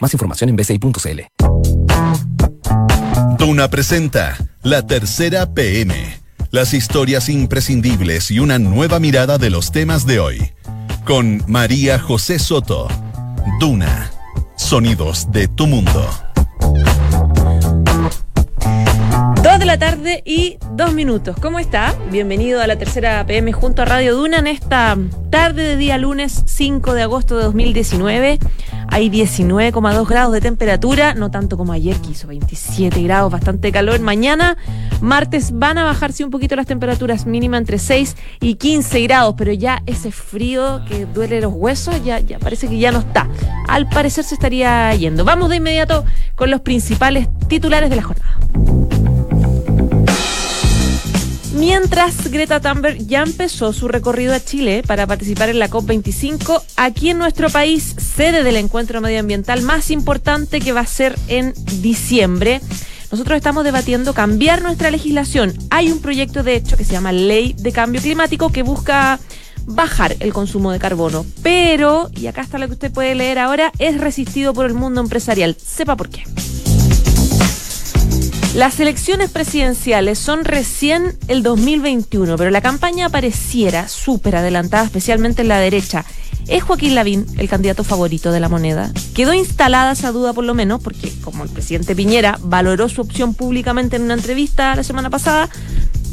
Más información en bci.cl. Duna presenta La Tercera PM. Las historias imprescindibles y una nueva mirada de los temas de hoy. Con María José Soto. Duna. Sonidos de tu mundo. Dos de la tarde y dos minutos. ¿Cómo está? Bienvenido a la tercera PM junto a Radio Duna en esta tarde de día lunes 5 de agosto de 2019. Hay 19,2 grados de temperatura, no tanto como ayer que hizo 27 grados, bastante calor. Mañana, martes, van a bajarse un poquito las temperaturas mínimas entre 6 y 15 grados, pero ya ese frío que duele los huesos ya, ya parece que ya no está. Al parecer se estaría yendo. Vamos de inmediato con los principales titulares de la jornada. Mientras Greta Thunberg ya empezó su recorrido a Chile para participar en la COP25, aquí en nuestro país, sede del encuentro medioambiental más importante que va a ser en diciembre, nosotros estamos debatiendo cambiar nuestra legislación. Hay un proyecto de hecho que se llama Ley de Cambio Climático que busca bajar el consumo de carbono, pero, y acá está lo que usted puede leer ahora, es resistido por el mundo empresarial. Sepa por qué. Las elecciones presidenciales son recién el 2021, pero la campaña pareciera súper adelantada, especialmente en la derecha. ¿Es Joaquín Lavín el candidato favorito de la moneda? Quedó instalada esa duda por lo menos, porque como el presidente Piñera valoró su opción públicamente en una entrevista la semana pasada,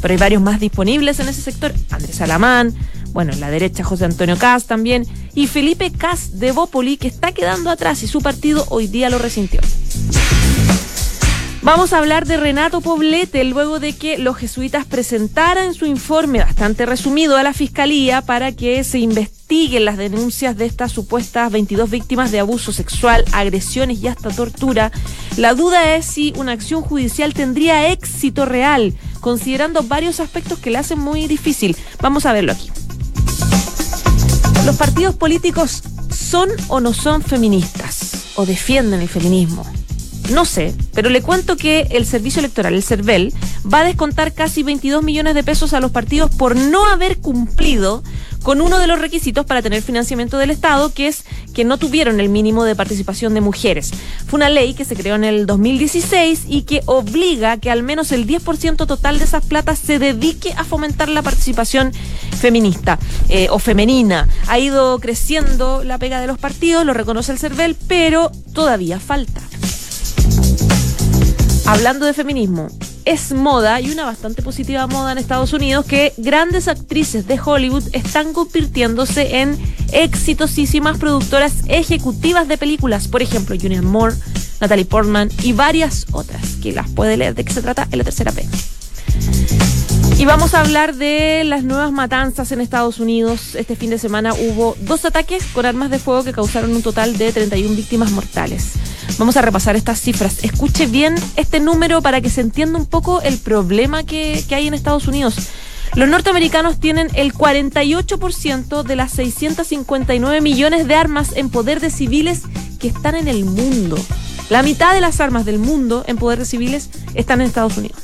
pero hay varios más disponibles en ese sector. Andrés Alamán, bueno, en la derecha José Antonio Caz también, y Felipe Caz de Bópoli, que está quedando atrás y su partido hoy día lo resintió. Vamos a hablar de Renato Poblete luego de que los jesuitas presentaran su informe bastante resumido a la fiscalía para que se investiguen las denuncias de estas supuestas 22 víctimas de abuso sexual, agresiones y hasta tortura. La duda es si una acción judicial tendría éxito real, considerando varios aspectos que le hacen muy difícil. Vamos a verlo aquí. ¿Los partidos políticos son o no son feministas? ¿O defienden el feminismo? No sé, pero le cuento que el servicio electoral, el CERVEL, va a descontar casi 22 millones de pesos a los partidos por no haber cumplido con uno de los requisitos para tener financiamiento del Estado, que es que no tuvieron el mínimo de participación de mujeres. Fue una ley que se creó en el 2016 y que obliga que al menos el 10% total de esas platas se dedique a fomentar la participación feminista eh, o femenina. Ha ido creciendo la pega de los partidos, lo reconoce el CERVEL, pero todavía falta hablando de feminismo, es moda y una bastante positiva moda en Estados Unidos que grandes actrices de Hollywood están convirtiéndose en exitosísimas productoras ejecutivas de películas. Por ejemplo, Julianne Moore, Natalie Portman y varias otras que las puede leer de qué se trata en la tercera P. Y vamos a hablar de las nuevas matanzas en Estados Unidos. Este fin de semana hubo dos ataques con armas de fuego que causaron un total de 31 víctimas mortales. Vamos a repasar estas cifras. Escuche bien este número para que se entienda un poco el problema que, hay en Estados Unidos. Los norteamericanos tienen el 48% de las 659 millones de armas en poder de civiles que están en el mundo. La mitad de las armas del mundo en poder de civiles están en Estados Unidos.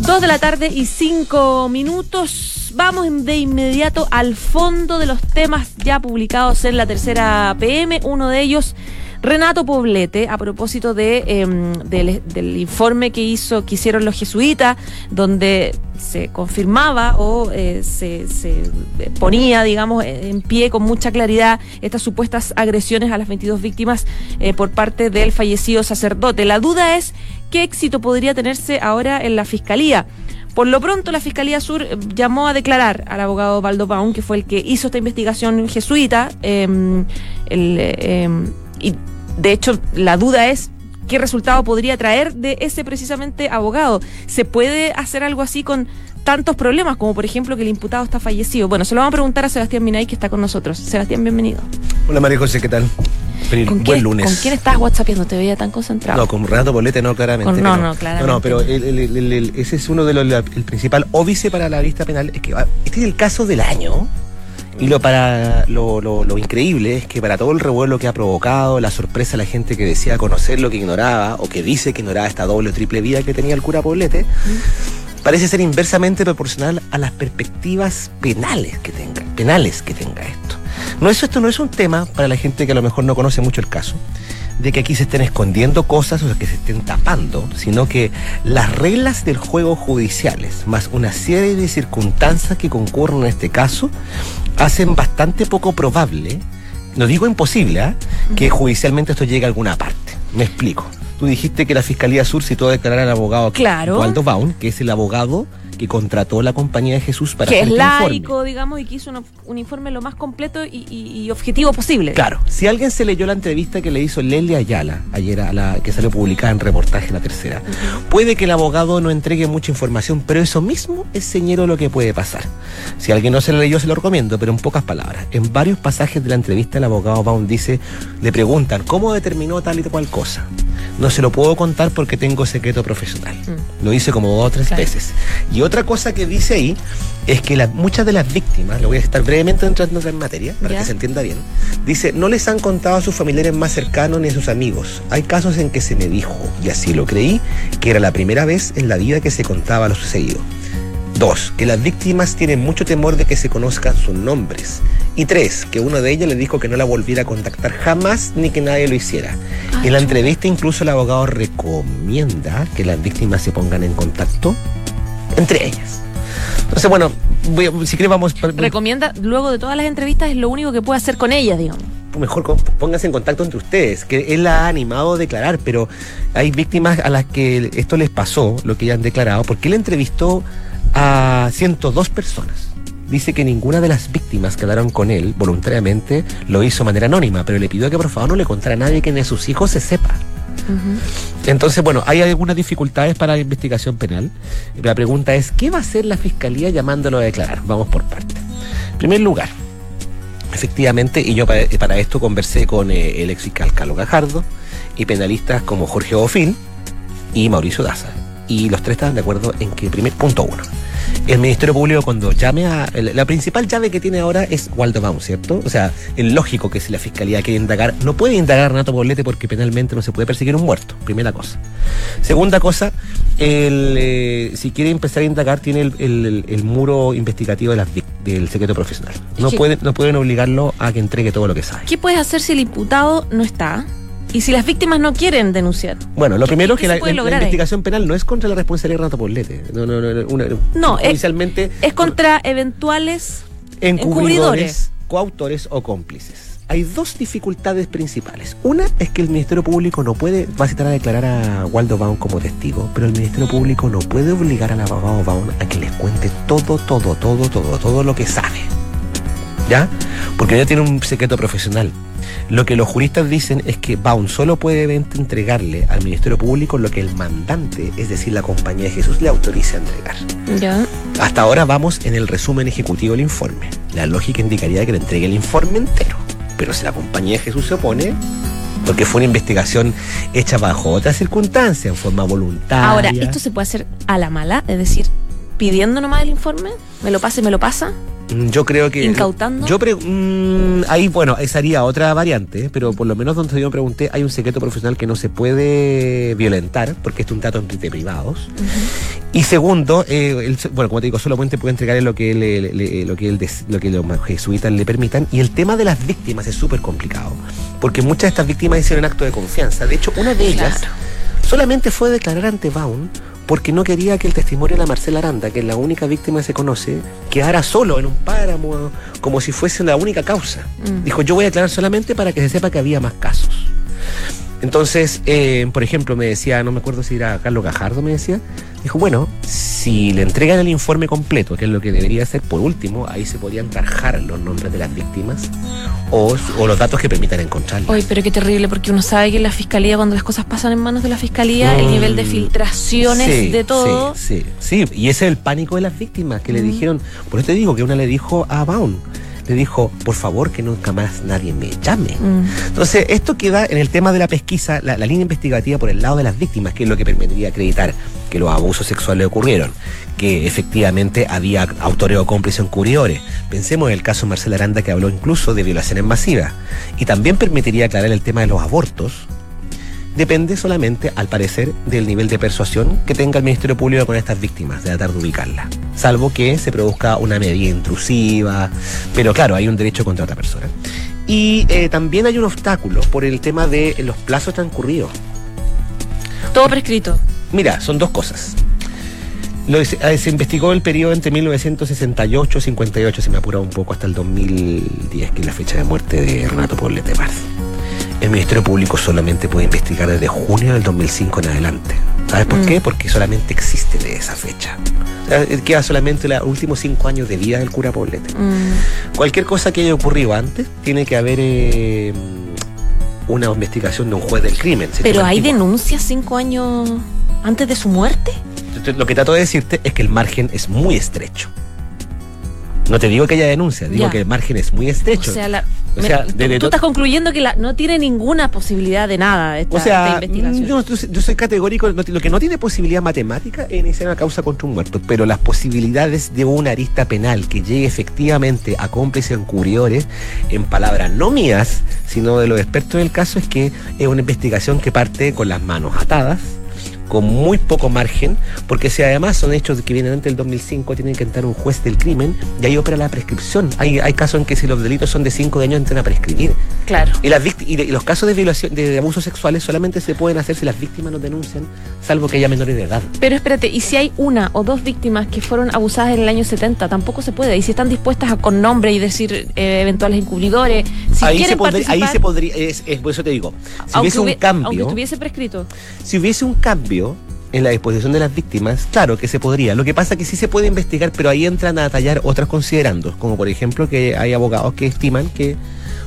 Dos de la tarde y cinco minutos vamos de inmediato al fondo de los temas ya publicados en la tercera PM. Uno de ellos, Renato Poblete, a propósito de, em, del, informe que hizo, que hicieron los jesuitas, donde se confirmaba o eh, se, ponía, digamos, en pie con mucha claridad estas supuestas agresiones a las 22 víctimas eh, por parte del fallecido sacerdote. La duda es qué éxito podría tenerse ahora en la fiscalía. Por lo pronto, la Fiscalía Sur eh, llamó a declarar al abogado Baldo Baum, que fue el que hizo esta investigación jesuita. Em, em, y de hecho, la duda es qué resultado podría traer de ese precisamente abogado. ¿Se puede hacer algo así con tantos problemas como por ejemplo que el imputado está fallecido? Bueno, se lo vamos a preguntar a Sebastián Minay que está con nosotros. Sebastián, bienvenido. Hola María José, ¿qué tal? ¿Con buen lunes. ¿Con quién estás whatsappiendo? Te veía tan concentrado. No, con Renato Polete no, claramente. no, no, claramente. No, no, pero ese es uno de los, el principal óbice para la vista penal. Es que ah, este es el caso del año. Y lo para lo, lo, increíble es que para todo el revuelo que ha provocado, la sorpresa de la gente que decía conocer lo que ignoraba, o que dice que ignoraba esta doble o triple vida que tenía el cura Poblete, parece ser inversamente proporcional a las perspectivas penales que tenga, penales que tenga esto. No, eso, esto no es un tema para la gente que a lo mejor no conoce mucho el caso de que aquí se estén escondiendo cosas o que se estén tapando, sino que las reglas del juego judiciales, más una serie de circunstancias que concurren en este caso, hacen bastante poco probable, no digo imposible, ¿eh? que judicialmente esto llegue a alguna parte. Me explico. Tú dijiste que la Fiscalía Sur citó a declarar al abogado claro. Waldo Baum, que es el abogado que contrató la compañía de Jesús para que hacer es este laico, informe. digamos, y que hizo un, un informe lo más completo y, y- y objetivo posible. Claro, si alguien se leyó la entrevista que le hizo Lelia Ayala ayer a la que salió publicada en reportaje la tercera, puede que el abogado no entregue mucha información, pero eso mismo es señero lo que puede pasar. Si alguien no se la leyó, se lo recomiendo, pero en pocas palabras. En varios pasajes de la entrevista, el abogado Baum dice, le preguntan cómo determinó tal y cual cosa. No se lo puedo contar porque tengo secreto profesional. Lo dice como dos o tres Claro. veces. Y otra cosa que dice ahí es que la- muchas de las víctimas, lo voy a estar brevemente entrando en materia para Ya. que se entienda bien, dice, no les han contado a sus familiares más cercanos ni a sus amigos. Hay casos en que se me dijo, y así lo creí, que era la primera vez en la vida que se contaba lo sucedido. Dos, que las víctimas tienen mucho temor de que se conozcan sus nombres. Y tres, que uno de ellos le dijo que no la volviera a contactar jamás ni que nadie lo hiciera. Ah, en la entrevista incluso el abogado recomienda que las víctimas se pongan en contacto entre ellas. Entonces, bueno, voy a- si quieres vamos... Recomienda, luego de todas las entrevistas, es lo único que puede hacer con ellas, digamos. mejor pónganse en contacto entre ustedes, que él la ha animado a declarar, pero hay víctimas a las que esto les pasó, lo que ya han declarado, porque él entrevistó a 102 personas. Dice que ninguna de las víctimas que hablaron con él voluntariamente lo hizo de manera anónima, pero le pidió que por favor no le contara a nadie que ni a sus hijos se sepa. Entonces, bueno, hay algunas dificultades para la investigación penal. La pregunta es, ¿qué va a hacer la fiscalía llamándolo a declarar? Vamos por partes. En primer lugar, efectivamente, y yo para, esto conversé con eh, el ex fiscal Carlos Gajardo y penalistas como Jorge Bofil y Mauricio Daza. Y los tres estaban de acuerdo en que, primer punto uno, el Ministerio Público cuando llame a... La principal llave que tiene ahora es Waldo Baum, ¿cierto? O sea, es lógico que si la Fiscalía quiere indagar, no puede indagar a Renato Poblete porque penalmente no se puede perseguir un muerto, primera cosa. Segunda cosa, el, eh, si quiere empezar a indagar, tiene el, el- el- el muro investigativo de las vic- del secreto profesional. No, pueden, no pueden obligarlo a que entregue todo lo que sabe. ¿Qué puedes hacer si el imputado no está? Y si las víctimas no quieren denunciar. Bueno, lo primero es ¿Qué que la, la- la ahí? investigación penal no es contra la responsabilidad de Renato Poblete. No, no, no. no, una- No, es- judicialmente Es contra eventuales encubridores, coautores o cómplices. Hay dos dificultades principales. Una es que el Ministerio Público no puede, va a citar a declarar a Waldo Baum como testigo, pero el Ministerio Público no puede obligar al abogado Baum a que les cuente todo, todo, todo, todo, todo lo que sabe. ¿Ya? Porque ya tiene un secreto profesional. Lo que los juristas dicen es que Baum solo puede ent- entregarle al Ministerio Público lo que el mandante, es decir, la compañía de Jesús, le autorice a entregar. Ya. Hasta ahora vamos en el resumen ejecutivo del informe. La lógica indicaría que le entregue el informe entero. Pero si la compañía de Jesús se opone, porque fue una investigación hecha bajo otras circunstancias, en forma voluntaria. Ahora, ¿esto se puede hacer a la mala? Es decir, pidiendo nomás el informe, me lo pasa y me lo pasa. Mm, Yo creo que. ¿Incautando? Yo pre- mm, ahí, bueno, esa sería otra variante, pero por lo menos donde yo me pregunté, hay un secreto profesional que no se puede violentar, porque es un trato entre privados. Y segundo, eh, bueno, como te digo, solamente puede entregarle lo que, él, le- le- lo que, des- lo que los jesuitas le permitan. Y el tema de las víctimas es súper complicado, porque muchas de estas víctimas hicieron acto de confianza. De hecho, una de ellas Claro. Solamente fue a declarar ante Baum porque no quería que el testimonio de la Marcela Aranda, que es la única víctima que se conoce, quedara solo en un páramo, como si fuese la única causa. Mm. Dijo, yo voy a declarar solamente para que se sepa que había más casos. Entonces, eh, por ejemplo, me decía, no me acuerdo si era Carlos Gajardo, me decía, dijo, bueno, si le entregan el informe completo, que es lo que debería hacer, por último, ahí se podrían tarjar los nombres de las víctimas o, o los datos que permitan encontrarlas. Oye, pero qué terrible, porque uno sabe que en la fiscalía, cuando las cosas pasan en manos de la fiscalía, el Mm, nivel de filtraciones sí, de todo. Sí, sí, sí. Y ese es el pánico de las víctimas que le dijeron. Por eso te digo que una le dijo a Baum, le dijo, por favor que nunca más nadie me llame. Mm. Entonces, esto queda en el tema de la pesquisa, la, la línea investigativa por el lado de las víctimas, que es lo que permitiría acreditar que los abusos sexuales ocurrieron, que efectivamente había autores o cómplices encubridores. Pensemos en el caso de Marcela Aranda, que habló incluso de violaciones masivas. Y también permitiría aclarar el tema de los abortos, depende solamente, al parecer, del nivel de persuasión que tenga el Ministerio Público con estas víctimas, de tratar de ubicarlas. Salvo que se produzca una medida intrusiva, pero claro, hay un derecho contra otra persona. Y eh, también hay un obstáculo por el tema de los plazos transcurridos. Todo prescrito. Mira, son dos cosas. Lo, se, investigó el periodo entre 1968 y 58, se me apura un poco, hasta el 2010, que es la fecha de muerte de Renato Poblete Paz. El Ministerio Público solamente puede investigar desde junio del 2005 en adelante. ¿Sabes por Mm. qué? Porque solamente existe de esa fecha. Eh, queda solamente los últimos cinco años de vida del cura Poblete. Mm. Cualquier cosa que haya ocurrido antes, tiene que haber eh, una investigación de un juez del crimen. Pero hay antiguo. denuncias cinco años antes de su muerte. Lo que trato de decirte es que el margen es muy estrecho. No te digo que haya denuncia, digo Ya. que el margen es muy estrecho. O sea, la- O sea, tú- estás concluyendo que la- no tiene ninguna posibilidad de nada esta, O sea, esta investigación. yo, soy categórico, lo que no tiene posibilidad matemática es iniciar una causa contra un muerto, pero las posibilidades de una arista penal que llegue efectivamente a cómplices encubridores, en palabras no mías, sino de los expertos del caso, es que es una investigación que parte con las manos atadas, con muy poco margen, porque si además son hechos que vienen antes del 2005, tienen que entrar un juez del crimen y ahí opera la prescripción. Hay, hay casos en que si los delitos son de 5 años entran a prescribir. Claro. Y, las y, de- y los casos de violación, de, de abusos sexuales solamente se pueden hacer si las víctimas nos denuncian, salvo que haya menores de edad. Pero espérate, ¿y si hay una o dos víctimas que fueron abusadas en el año 70? Tampoco se puede. Y si están dispuestas a con nombre y decir eh, eventuales encubridores, si ahí, quieren se podría, ahí se podría, es, es por eso te digo, si aunque hubiese un hubie- aunque cambio, estuviese prescrito. si hubiese un cambio en la disposición de las víctimas, claro que se podría. Lo que pasa es que sí se puede investigar, pero ahí entran a detallar otras considerandos, como por ejemplo que hay abogados que estiman que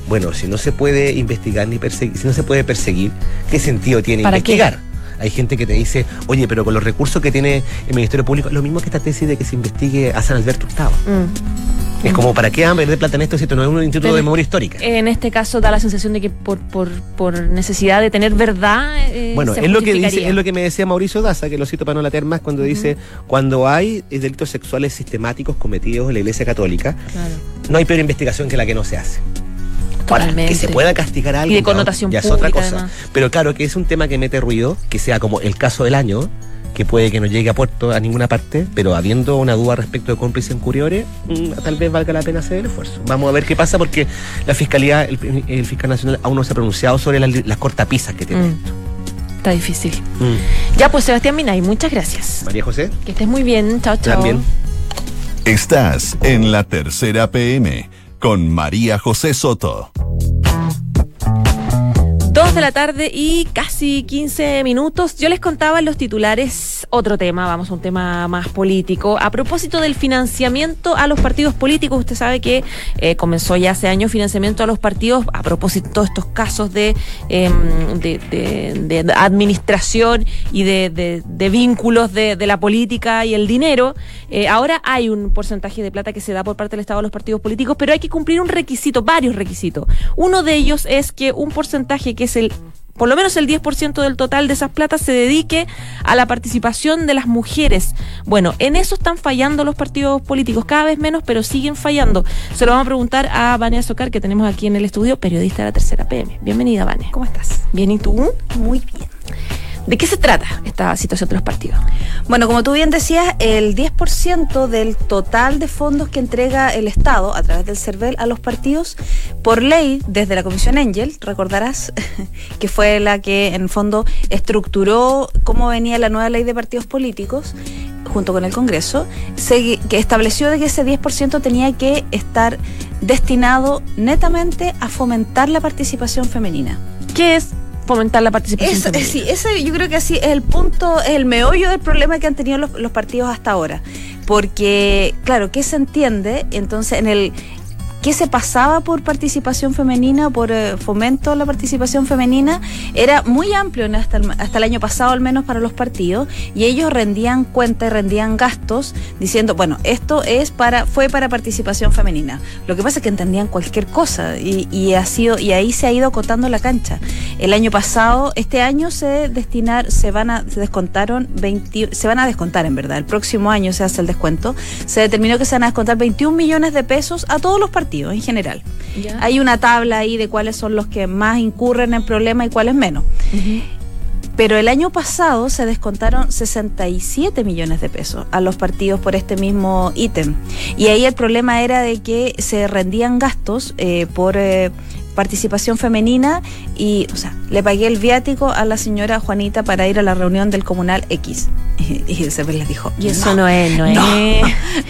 bueno, si no se puede investigar ni perseguir, si no se puede perseguir, ¿qué sentido tiene ¿Para qué? investigar? Hay gente que te dice, oye, pero con los recursos que tiene el Ministerio Público, lo mismo que esta tesis de que se investigue a San Alberto Hurtado. Mm. Es como, ¿para qué van a perder plata en esto si esto no es un instituto de memoria histórica? En este caso da la sensación de que por, por, por necesidad de tener verdad. eh, Bueno, se es lo que dice, es lo que me decía Mauricio Daza, que lo cito para no latear más, cuando dice, cuando hay delitos sexuales sistemáticos cometidos en la Iglesia Católica, Claro. no hay peor investigación que la que no se hace. Ahora, Totalmente. que se pueda castigar a Y alguien de connotación ya es otra cosa. además. Pero claro que es un tema que mete ruido, que sea como el caso del año, que puede que no llegue a puerto a ninguna parte, pero habiendo una duda respecto de cómplices encubridores, mm, tal vez valga la pena hacer el esfuerzo. Vamos a ver qué pasa porque la Fiscalía, el, el Fiscal Nacional aún no se ha pronunciado sobre las, las cortapisas que tiene Mm. esto. Está difícil. Mm. Ya, pues Sebastián Minay, muchas gracias. María José, Que estés muy bien. Chao, chao. también. Estás en la tercera PM con María José Soto. De la tarde y casi 15 minutos. Yo les contaba en los titulares otro tema, vamos a un tema más político. A propósito del financiamiento a los partidos políticos, usted sabe que eh, comenzó ya hace años financiamiento a los partidos a propósito de estos casos de, em, de, de- administración y de, de- vínculos de, la política y el dinero. Eh, ahora hay un porcentaje de plata que se da por parte del Estado a los partidos políticos, pero hay que cumplir un requisito, varios requisitos. Uno de ellos es que un porcentaje que es el por lo menos el 10% del total de esas platas se dedique a la participación de las mujeres. Bueno, en eso están fallando los partidos políticos, cada vez menos, pero siguen fallando. Se lo vamos a preguntar a Vania Socar, que tenemos aquí en el estudio, periodista de la tercera PM. Bienvenida, Vania. ¿Cómo estás? Bien, ¿y tú? Muy bien. ¿De qué se trata esta situación de los partidos? Bueno, como tú bien decías, el 10% del total de fondos que entrega el Estado a través del CERVEL a los partidos, por ley, desde la Comisión Engel, recordarás, que fue la que en fondo estructuró cómo venía la nueva ley de partidos políticos, junto con el Congreso, que estableció que ese 10% tenía que estar destinado netamente a fomentar la participación femenina. ¿Qué es fomentar la participación Es, femenina? sí, ese yo creo que así es el punto, es el meollo del problema que han tenido los, los partidos hasta ahora. Porque, claro, ¿qué se entiende? Entonces, en el. ¿Qué se pasaba por participación femenina, por eh, fomento a la participación femenina? Era muy amplio hasta, el, hasta el año pasado, al menos para los partidos, y ellos rendían cuenta y rendían gastos diciendo, bueno, esto es para, fue para participación femenina. Lo que pasa es que entendían cualquier cosa y, y ha sido, y ahí se ha ido acotando la cancha. El año pasado, este año se destinar, se van a, se descontaron 20, se van a descontar en verdad, el próximo año se hace el descuento, se determinó que se van a descontar 21 millones de pesos a todos los partidos en general. Ya. Hay una tabla ahí de cuáles son los que más incurren en problemas y cuáles menos. Pero el año pasado se descontaron 67 millones de pesos a los partidos por este mismo ítem. Y ahí el problema era de que se rendían gastos eh, por... Eh, participación femenina y, o sea, le pagué el viático a la señora Juanita para ir a la reunión del comunal X. Y, el CERVEL les dijo, y eso no, es, no, es.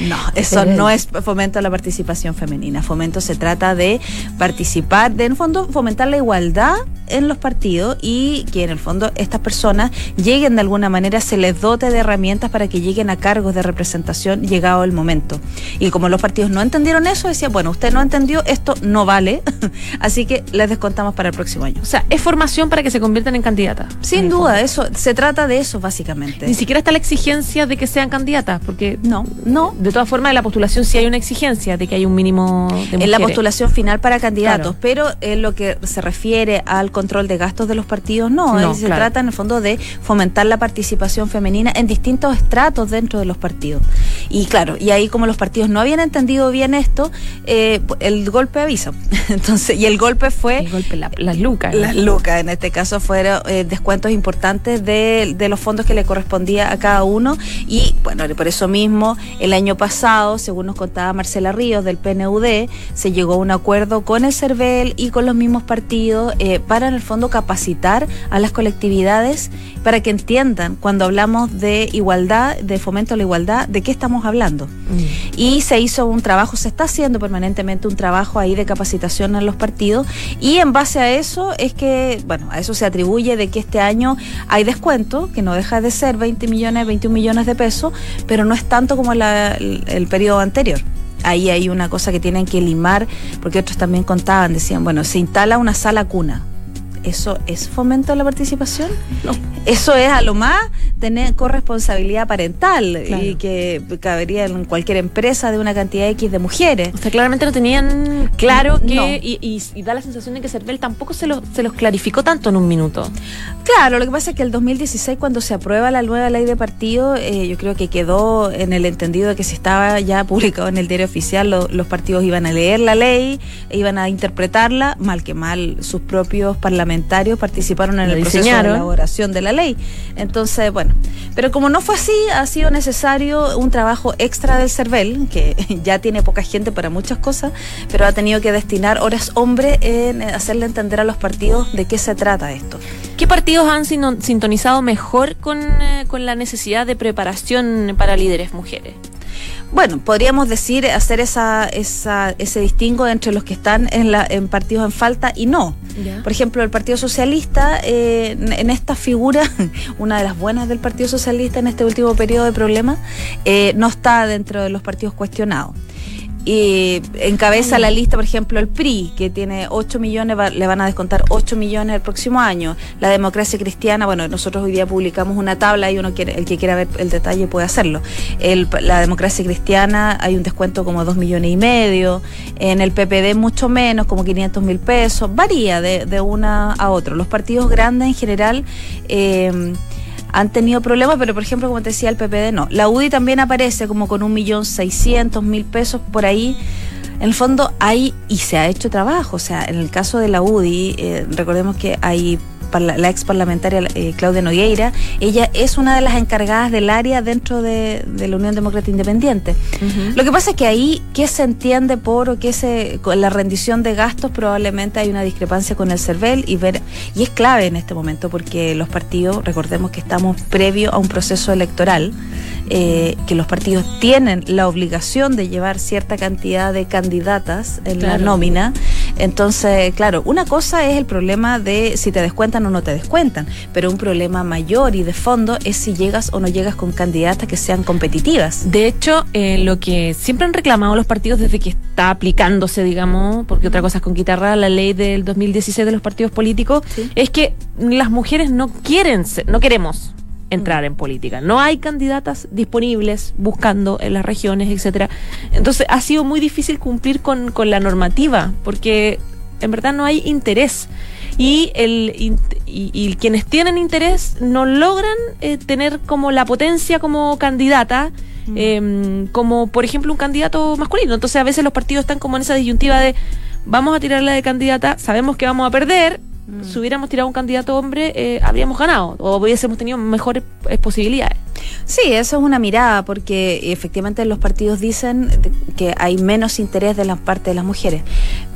No, eso no es fomento a la participación femenina. Fomento se trata de participar, de en el fondo fomentar la igualdad en los partidos y que en el fondo estas personas lleguen de alguna manera, se les dote de herramientas para que lleguen a cargos de representación llegado el momento. Y como los partidos no entendieron eso, decían, bueno, usted no entendió, esto no vale, así que les descontamos para el próximo año. O sea, es formación para que se conviertan en candidatas. Sin duda, eso se trata de eso básicamente. Ni siquiera está la exigencia de que sean candidatas, porque no, no. De todas formas, en la postulación sí hay una exigencia de que hay un mínimo de mujeres. En la postulación final para candidatos, pero en lo que se refiere al control de gastos de los partidos, no, se trata en el fondo de fomentar la participación femenina en distintos estratos dentro de los partidos. Y claro, y ahí como los partidos no habían entendido bien esto, eh, el golpe avisa. Entonces, y el golpe fue... El golpe, las lucas. Las lucas, en este caso fueron eh, descuentos importantes de, de los fondos que le correspondía a cada uno. Y bueno, por eso mismo, el año pasado, según nos contaba Marcela Ríos del PNUD, se llegó a un acuerdo con el CERVEL y con los mismos partidos eh, para en el fondo capacitar a las colectividades para que entiendan cuando hablamos de igualdad, de fomento a la igualdad, de qué estamos hablando. Mm. Y se hizo un trabajo, se está haciendo permanentemente un trabajo ahí de capacitación en los partidos y en base a eso es que, bueno, a eso se atribuye de que este año hay descuento, que no deja de ser 20 millones, 21 millones de pesos, pero no es tanto como el, el periodo anterior. Ahí hay una cosa que tienen que limar, porque otros también contaban, decían, bueno, se instala una sala cuna, ¿Eso es fomento a la participación? No. Eso es a lo más tener corresponsabilidad parental y que cabería en cualquier empresa de una cantidad X de mujeres. O sea, claramente no tenían claro que, y, da la sensación de que Cervel tampoco se, se los clarificó tanto en un minuto. Claro, lo que pasa es que el 2016 cuando se aprueba la nueva ley de partido, eh, yo creo que quedó en el entendido de que si estaba ya publicado en el diario oficial, los partidos iban a leer la ley, e iban a interpretarla, mal que mal sus propios parlamentarios participaron en el proceso de elaboración de la ley. Entonces, bueno, pero como no fue así, ha sido necesario un trabajo extra del CERVEL, que ya tiene poca gente para muchas cosas, pero ha tenido que destinar horas hombre en hacerle entender a los partidos de qué se trata esto. ¿Qué partidos han sintonizado mejor con, eh, con la necesidad de preparación para líderes mujeres? Bueno, podríamos decir, hacer esa, esa, ese distingo entre los que están en, la, en partidos en falta y no. Por ejemplo, el Partido Socialista, eh, en, esta figura, una de las buenas del Partido Socialista en este último periodo de problemas, eh, no está dentro de los partidos cuestionados y encabeza la lista, por ejemplo, el PRI, que tiene 8 millones, le van a descontar 8 millones el próximo año. La democracia cristiana, bueno, nosotros hoy día publicamos una tabla y uno quiere, el que quiera ver el detalle puede hacerlo. El, la democracia cristiana hay un descuento como 2 millones y medio, en el PPD mucho menos, como 500 mil pesos, varía de, de una a otra. Los partidos grandes en general... Eh, han tenido problemas, pero por ejemplo, como te decía, el PPD no. La UDI también aparece como con un millón seiscientos mil pesos por ahí. En el fondo hay, y se ha hecho trabajo, o sea, en el caso de la UDI, eh, recordemos que hay la ex parlamentaria eh, Claudia Nogueira, ella es una de las encargadas del área dentro de, la Unión Demócrata Independiente. Lo que pasa es que ahí, ¿qué se entiende por o qué se, con la rendición de gastos? Probablemente hay una discrepancia con el CERVEL y ver, y es clave en este momento porque los partidos, recordemos que estamos previo a un proceso electoral, eh, que los partidos tienen la obligación de llevar cierta cantidad de candidatas en la nómina. Entonces, claro, una cosa es el problema de si te descuentan o no te descuentan, pero un problema mayor y de fondo es si llegas o no llegas con candidatas que sean competitivas. De hecho, eh, lo que siempre han reclamado los partidos desde que está aplicándose, digamos, porque otra cosa es con guitarra, la ley del 2016 de los partidos políticos, es que las mujeres no quieren, ser, no queremos entrar en política. No hay candidatas disponibles buscando en las regiones, etcétera. Entonces ha sido muy difícil cumplir con, con la normativa, porque en verdad no hay interés. Y, el, y, quienes tienen interés no logran eh, tener como la potencia como candidata, em, como por ejemplo un candidato masculino. Entonces a veces los partidos están como en esa disyuntiva de vamos a tirarla de candidata, sabemos que vamos a perder, si hubiéramos tirado un candidato hombre, eh, habríamos ganado o hubiésemos tenido mejores eh, posibilidades. Sí, eso es una mirada, porque efectivamente los partidos dicen que hay menos interés de la parte de las mujeres,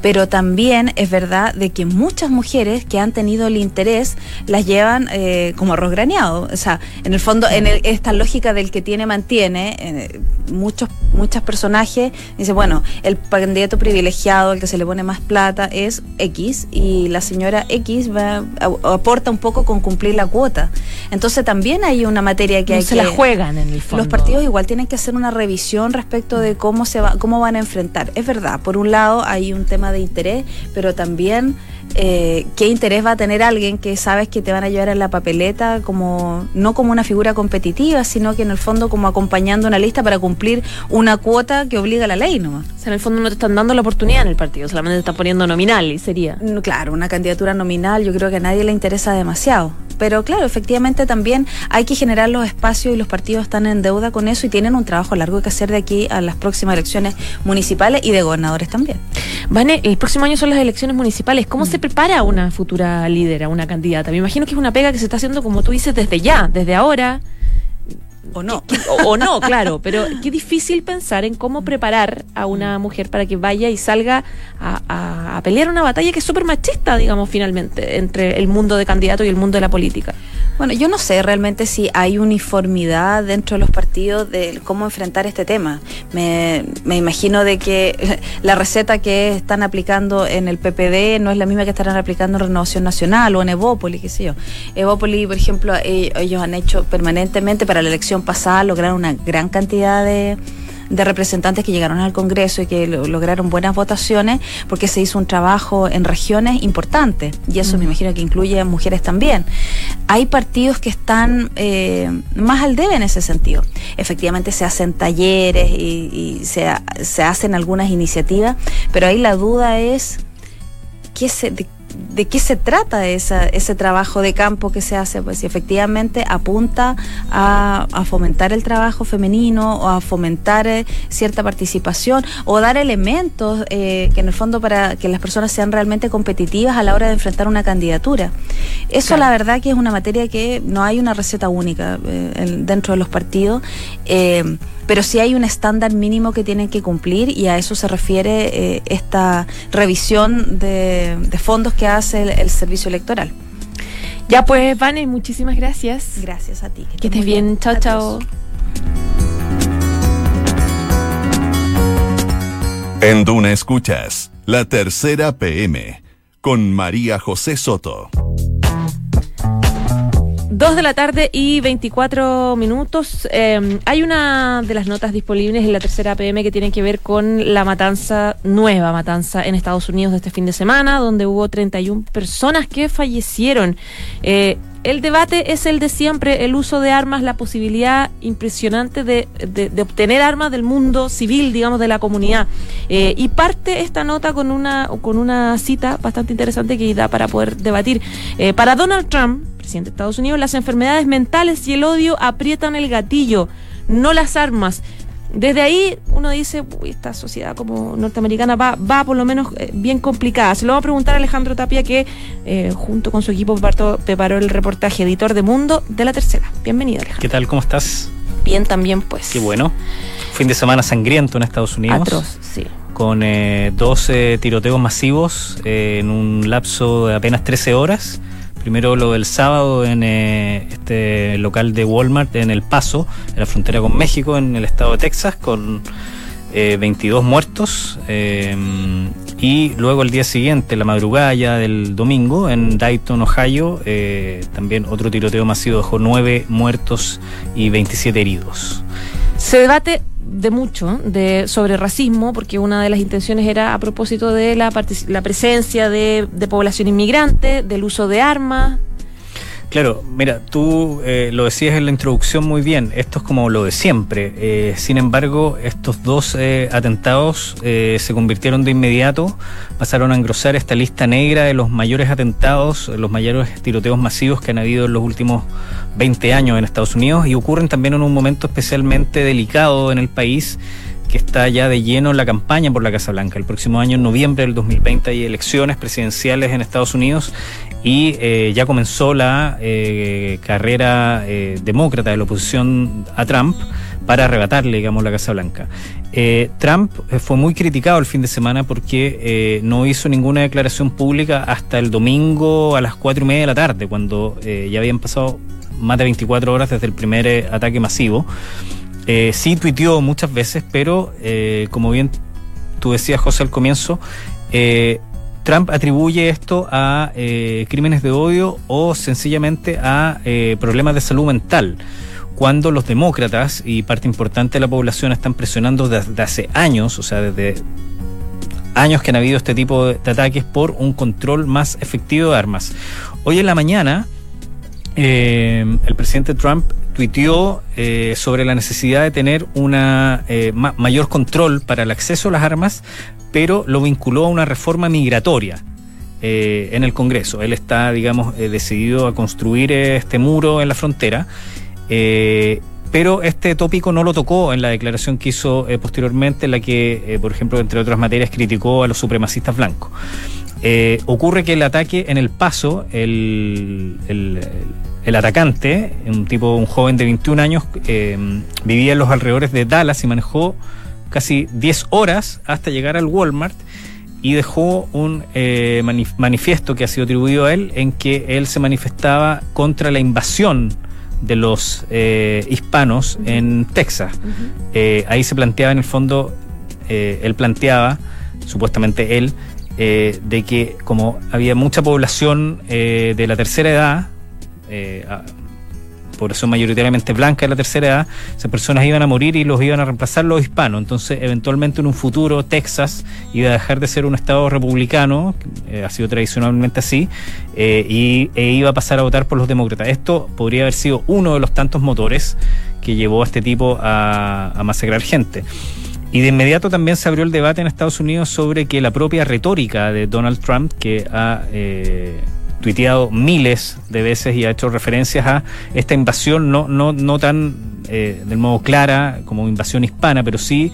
pero también es verdad de que muchas mujeres que han tenido el interés las llevan eh, como arroz graneado. O sea, en el fondo, en esta lógica del que tiene, mantiene, eh, muchos, muchos personajes dicen, bueno, el candidato privilegiado, el que se le pone más plata, es X, y la señora X va, aporta un poco con cumplir la cuota. Entonces también hay una materia que hay se la juegan en el fondo. Los partidos igual tienen que hacer una revisión respecto de cómo se va, cómo van a enfrentar. Es verdad, por un lado hay un tema de interés, pero también eh, qué interés va a tener alguien que sabes que te van a llevar en la papeleta como no como una figura competitiva, sino que en el fondo como acompañando una lista para cumplir una cuota que obliga a la ley nomás. O sea, en el fondo no te están dando la oportunidad en el partido, solamente te están poniendo nominal y sería. Claro, una candidatura nominal yo creo que a nadie le interesa demasiado. Pero claro, efectivamente también hay que generar los espacios y los partidos están en deuda con eso y tienen un trabajo largo que hacer de aquí a las próximas elecciones municipales y de gobernadores también. Vane, el próximo año son las elecciones municipales. ¿Cómo se mm. prepara una futura líder, una candidata? Me imagino que es una pega que se está haciendo, como tú dices, desde ya, desde ahora o no. O, no, claro, pero qué difícil pensar en cómo preparar a una mujer para que vaya y salga a, a pelear una batalla que es súper machista, digamos, finalmente, entre el mundo de candidato y el mundo de la política. Bueno, yo no sé realmente si hay uniformidad dentro de los partidos de cómo enfrentar este tema. Me, me imagino de que la receta que están aplicando en el PPD no es la misma que estarán aplicando en Renovación Nacional o en Evópoli, qué sé yo. Evópoli, por ejemplo, eh, ellos han hecho permanentemente para la elección pasada, lograron una gran cantidad de de representantes que llegaron al Congreso y que lograron buenas votaciones porque se hizo un trabajo en regiones importante y eso me imagino que incluye a mujeres también. Hay partidos que están eh, más al debe en ese sentido. Efectivamente se hacen talleres y, se, se, hacen algunas iniciativas, pero ahí la duda es qué se, de qué se trata ese trabajo de campo que se hace, pues si efectivamente apunta a, fomentar el trabajo femenino o a fomentar eh, cierta participación o dar elementos eh, que en el fondo para que las personas sean realmente competitivas a la hora de enfrentar una candidatura. Eso la verdad que es una materia que no hay una receta única eh, dentro de los partidos pero sí hay un estándar mínimo que tienen que cumplir y a eso se refiere eh, esta revisión de, fondos que hace el, servicio electoral. Ya pues, Vane, muchísimas gracias. Gracias a ti. Que, estés bien. Chao, chao. En Duna Escuchas, la tercera PM, con María José Soto. 2 de la tarde y 24 minutos. Em, hay una de las notas disponibles en la tercera PM que tiene que ver con la matanza, nueva matanza en Estados Unidos de este fin de semana, donde hubo 31 personas que fallecieron. Eh, el debate es el de siempre, el uso de armas, la posibilidad impresionante de, de, obtener armas del mundo civil, digamos, de la comunidad. Eh, y parte esta nota con una, con una cita bastante interesante que da para poder debatir. Eh, para Donald Trump, presidente de Estados Unidos, las enfermedades mentales y el odio aprietan el gatillo, no las armas. Desde ahí uno dice, uy, esta sociedad como norteamericana va, va por lo menos eh, bien complicada. Se lo va a preguntar a Alejandro Tapia, que eh, junto con su equipo preparó, el reportaje editor de Mundo de la Tercera. Bienvenido, Alejandro. ¿Qué tal? ¿Cómo estás? Bien también, pues. Qué bueno. Fin de semana sangriento en Estados Unidos. Atroz, sí. Con eh, 12 tiroteos masivos eh, en un lapso de apenas 13 horas Primero lo del sábado en eh, este local de Walmart en El Paso, en la frontera con México, en el estado de Texas, con 22 eh, muertos. Eh, y luego el día siguiente, la madrugada ya del domingo, en Dayton, Ohio, también otro tiroteo masivo dejó 9 muertos y 27 heridos. Se debate de mucho de sobre racismo, porque una de las intenciones era a propósito de la, la presencia de, de población inmigrante, del uso de armas, Claro, mira, tú eh, lo decías en la introducción muy bien, esto es como lo de siempre. Eh, sin embargo, estos dos eh, atentados se convirtieron de inmediato, pasaron a engrosar esta lista negra de los mayores atentados, los mayores tiroteos masivos que han habido en los últimos 20 años en Estados Unidos y ocurren también en un momento especialmente delicado en el país que está ya de lleno en la campaña por la Casa Blanca. El próximo año, en noviembre del 2020, hay elecciones presidenciales en Estados Unidos y eh, ya comenzó la eh, carrera eh, demócrata de la oposición a Trump para arrebatarle, digamos, la Casa Blanca. Trump fue muy criticado el fin de semana porque no hizo ninguna declaración pública hasta el domingo a las cuatro y media de la tarde, cuando ya habían pasado más de 24 horas desde el primer ataque masivo. sí tuiteó muchas veces, pero como bien tú decías, José, al comienzo, Trump atribuye esto a eh, crímenes de odio o sencillamente a eh, problemas de salud mental cuando los demócratas y parte importante de la población están presionando desde hace años, o sea, desde años que han habido este tipo de ataques por un control más efectivo de armas. Hoy en la mañana, eh, el presidente Trump tuiteó sobre la necesidad de tener una mayor control para el acceso a las armas, pero lo vinculó a una reforma migratoria. Eh, en el Congreso. Él está, digamos, eh, decidido a construir este muro en la frontera, eh, pero este tópico no lo tocó en la declaración que hizo posteriormente, en la que, por ejemplo, entre otras materias, criticó a los supremacistas blancos. Ocurre que el ataque en El Paso, el, el atacante, un tipo, un joven de 21 años, vivía en los alrededores de Dallas y manejó casi 10 horas hasta llegar al Walmart y dejó un eh, manifiesto que ha sido atribuido a él en que él se manifestaba contra la invasión de los eh, hispanos en Texas. Eh, ahí se planteaba en el fondo, él planteaba, supuestamente él, de que como había mucha población de la tercera edad, población mayoritariamente blanca de la tercera edad, esas personas iban a morir y los iban a reemplazar los hispanos. Entonces, eventualmente en un futuro, Texas iba a dejar de ser un estado republicano, eh, ha sido tradicionalmente así, eh, y e iba a pasar a votar por los demócratas. Esto podría haber sido uno de los tantos motores que llevó a este tipo a masacrar gente. Y de inmediato también se abrió el debate en Estados Unidos sobre que la propia retórica de Donald Trump, que ha eh, tuiteado miles de veces y ha hecho referencias a esta invasión, no, no, no tan eh, del modo clara como invasión hispana, pero sí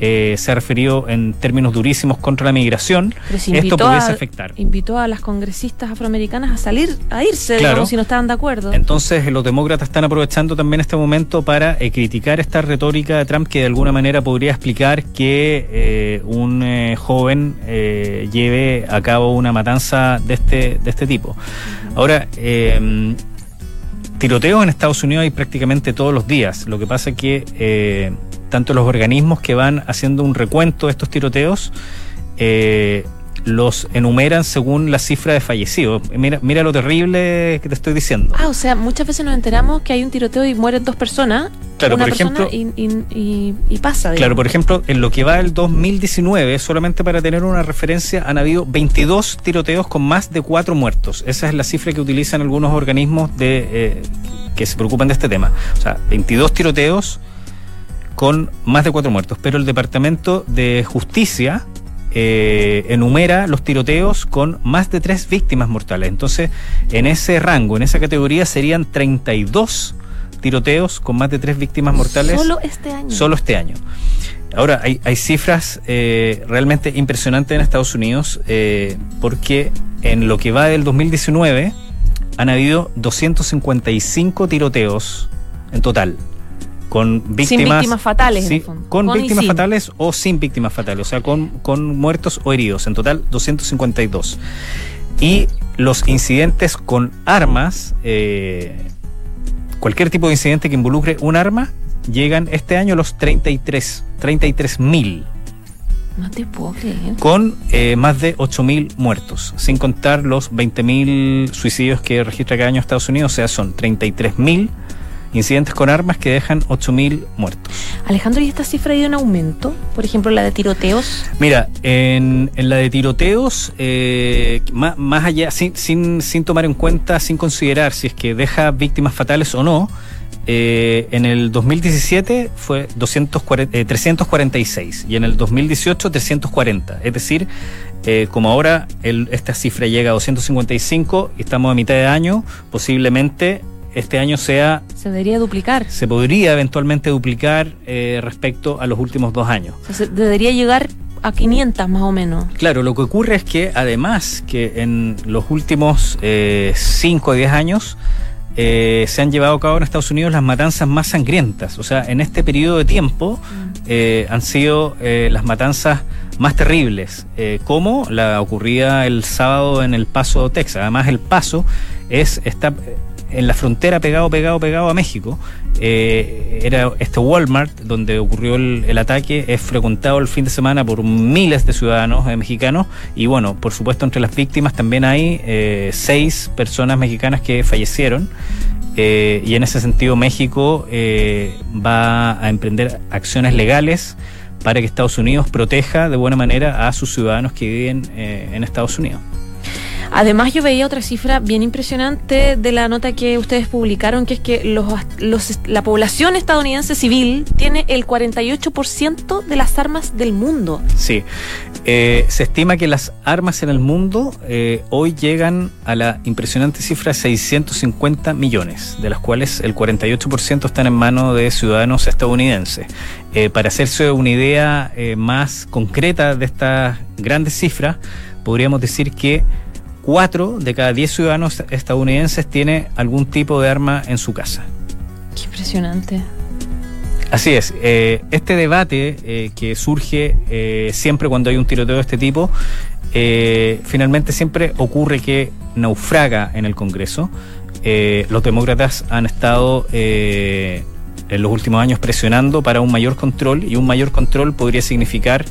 eh, se ha referido en términos durísimos contra la migración, esto pudiese afectar. Invitó a las congresistas afroamericanas a salir, a irse, como si no estaban de acuerdo. Entonces, los demócratas están aprovechando también este momento para eh, criticar esta retórica de Trump que de alguna manera podría explicar que eh, un joven lleve a cabo una matanza de este, de este tipo. Ahora, tiroteos en Estados Unidos hay prácticamente todos los días. Lo que pasa es que tanto los organismos que van haciendo un recuento de estos tiroteos eh, los enumeran según la cifra de fallecidos. Mira, mira lo terrible que te estoy diciendo. Ah, o sea, muchas veces nos enteramos que hay un tiroteo y mueren dos personas. Claro, por ejemplo. Y, pasa. Claro, por ejemplo, en lo que va del 2019, solamente para tener una referencia, han habido 22 tiroteos con más de cuatro muertos. Esa es la cifra que utilizan algunos organismos de, eh, que se preocupan de este tema. O sea, 22 tiroteos con más de cuatro muertos. Pero el Departamento de Justicia eh, enumera los tiroteos con más de tres víctimas mortales. Entonces, en ese rango, en esa categoría, serían 32 tiroteos con más de tres víctimas mortales. Solo este año. Solo este año. Ahora, hay, cifras eh, realmente impresionantes en Estados Unidos eh, porque en lo que va del 2019 han habido 255 tiroteos en total con víctimas, víctimas fatales. con, víctimas fatales o sin víctimas fatales, o sea, con, con muertos o heridos, en total 252. Y los incidentes con armas, eh, cualquier tipo de incidente que involucre un arma, llegan este año a los 33, 33 mil. No te puedo creer. Con eh, más de 8.000 muertos, sin contar los 20.000 suicidios que registra cada año Estados Unidos, o sea, son 33.000 incidentes con armas que dejan 8.000 muertos. Alejandro, ¿y esta cifra ha ido en aumento? Por ejemplo, la de tiroteos. Mira, en, la de tiroteos, eh, más, allá, sin, sin, tomar en cuenta, sin considerar si es que deja víctimas fatales o no, eh, en el 2017 fue 240, 346 y en el 2018 340. Es decir, eh, como ahora esta cifra llega a 255 y estamos a mitad de año, posiblemente este año sea Se debería duplicar. se podría eventualmente duplicar eh, respecto a los últimos dos años. O sea, se debería llegar a 500 más o menos. Claro, lo que ocurre es que además que en los últimos 5 o 10 años eh, se han llevado a cabo en Estados Unidos las matanzas más sangrientas. O sea, en este periodo de tiempo eh, han sido eh, las matanzas más terribles, eh, como la ocurrida el sábado en El Paso, Texas. Además, El Paso es está en la frontera pegado, pegado, pegado a México. Eh, era este Walmart donde ocurrió el, ataque, es frecuentado el fin de semana por miles de ciudadanos eh, mexicanos y bueno, por supuesto entre las víctimas también hay eh, seis personas mexicanas que fallecieron. Y en ese sentido México va a emprender acciones legales para que Estados Unidos proteja de buena manera a sus ciudadanos que viven en Estados Unidos. Además, yo veía otra cifra bien impresionante de la nota que ustedes publicaron, que es que los, los- la población estadounidense civil tiene el 48% de las armas del mundo. Sí. Eh, se estima que las armas en el mundo eh, hoy llegan a la impresionante cifra de 650 millones, de las cuales el 48% están en manos de ciudadanos estadounidenses. Eh, para hacerse una idea más concreta de estas grandes cifras, podríamos decir que 4 de cada 10 ciudadanos estadounidenses tiene algún tipo de arma en su casa. Qué impresionante. Así es, eh, este debate eh, que surge eh, siempre cuando hay un tiroteo de este tipo, finalmente siempre ocurre que naufraga en el Congreso. Los demócratas han estado en los últimos años presionando para un mayor control y un mayor control podría significar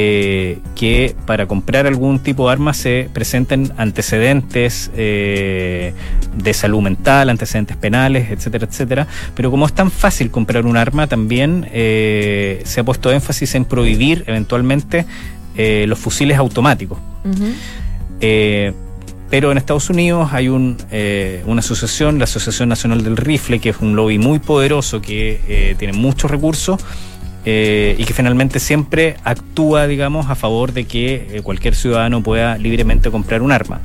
eh, que para comprar algún tipo de arma se presenten antecedentes eh, de salud mental, antecedentes penales, etcétera, etcétera. Pero como es tan fácil comprar un arma, también eh, se ha puesto énfasis en prohibir eventualmente los fusiles automáticos. Pero en Estados Unidos hay un, eh, una asociación, la Asociación Nacional del Rifle, que es un lobby muy poderoso que eh, tiene muchos recursos eh, y que finalmente siempre actúa, digamos, a favor de que eh, cualquier ciudadano pueda libremente comprar un arma.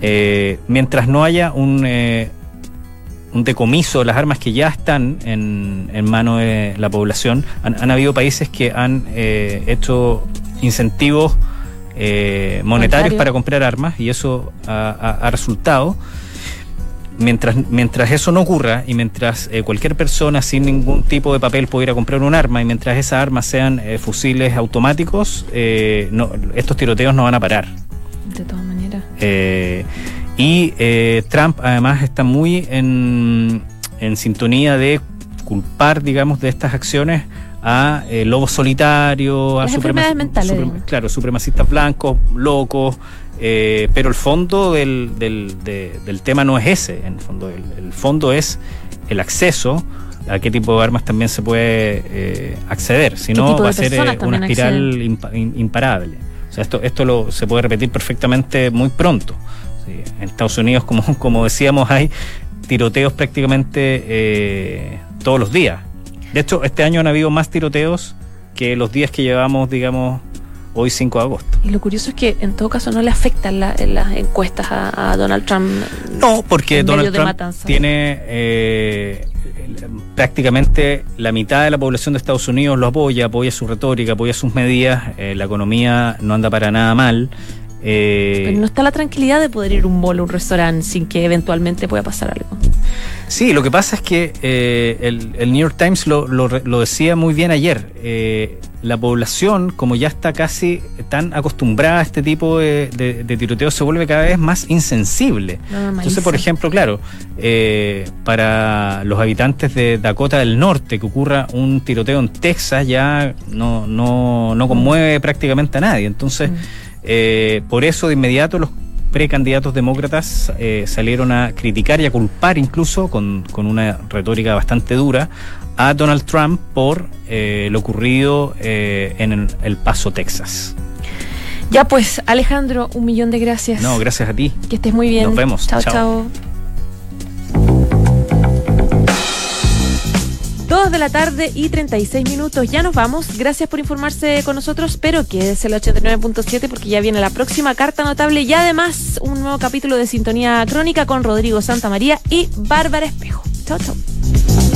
Eh, mientras no haya un, eh, un decomiso de las armas que ya están en, en manos de la población, han, han habido países que han hecho incentivos monetarios Monetario. para comprar armas y eso ha, ha- ha resultado. Mientras, mientras eso no ocurra y mientras eh, cualquier persona sin ningún tipo de papel pudiera comprar un arma y mientras esas armas sean eh, fusiles automáticos, eh, no, estos tiroteos no van a parar. De todas maneras. Eh, y eh, Trump además está muy en, en sintonía de culpar, digamos, de estas acciones a eh, lobos solitarios, a Las suprema- enfermedades mentales, suprema- digamos. claro, supremacistas blancos, locos, eh, pero el fondo del, del, de- del tema no es ese, en el fondo, el, el fondo es el acceso a qué tipo de armas también se puede eh, acceder, si ¿Qué no va a ser eh, una espiral acceden? impa- in- imparable. O sea, esto, esto lo, se puede repetir perfectamente muy pronto. Sí, en Estados Unidos, como, como decíamos, hay tiroteos prácticamente eh, todos los días. De hecho, este año han habido más tiroteos que los días que llevamos, digamos, hoy 5 de agosto. Y lo curioso es que en todo caso no le afectan la- las encuestas a, a Donald Trump. No, porque Donald Trump matanza. tiene eh, prácticamente la mitad de la población de Estados Unidos lo apoya, apoya su retórica, apoya sus medidas, eh, la economía no anda para nada mal. eh, Pero no está la tranquilidad de poder ir a un bolo, a un restaurante, sin que eventualmente pueda pasar algo. Sí, lo que pasa es que eh, el, el New York Times lo, lo decía muy bien ayer. eh, la población, como ya está casi tan acostumbrada a este tipo de, de, de tiroteos, se vuelve cada vez más insensible. Entonces, por ejemplo, claro, eh, para los habitantes de Dakota del Norte, que ocurra un tiroteo en Texas ya no, no, no conmueve prácticamente a nadie. Entonces, Mm. eh, por eso de inmediato los precandidatos demócratas eh, salieron a criticar y a culpar incluso con, con una retórica bastante dura a Donald Trump por eh, lo ocurrido eh, en el, Paso, Texas. Ya pues, Alejandro, un millón de gracias. No, gracias a ti. Que estés muy bien. Nos vemos. Chao, Chao. chao. 2 de la tarde y 36 minutos. Ya nos vamos. Gracias por informarse con nosotros, pero quédese el 89.7 porque ya viene la próxima carta notable y además un nuevo capítulo de Sintonía Crónica con Rodrigo Santa María y Bárbara Espejo. Chao, chao.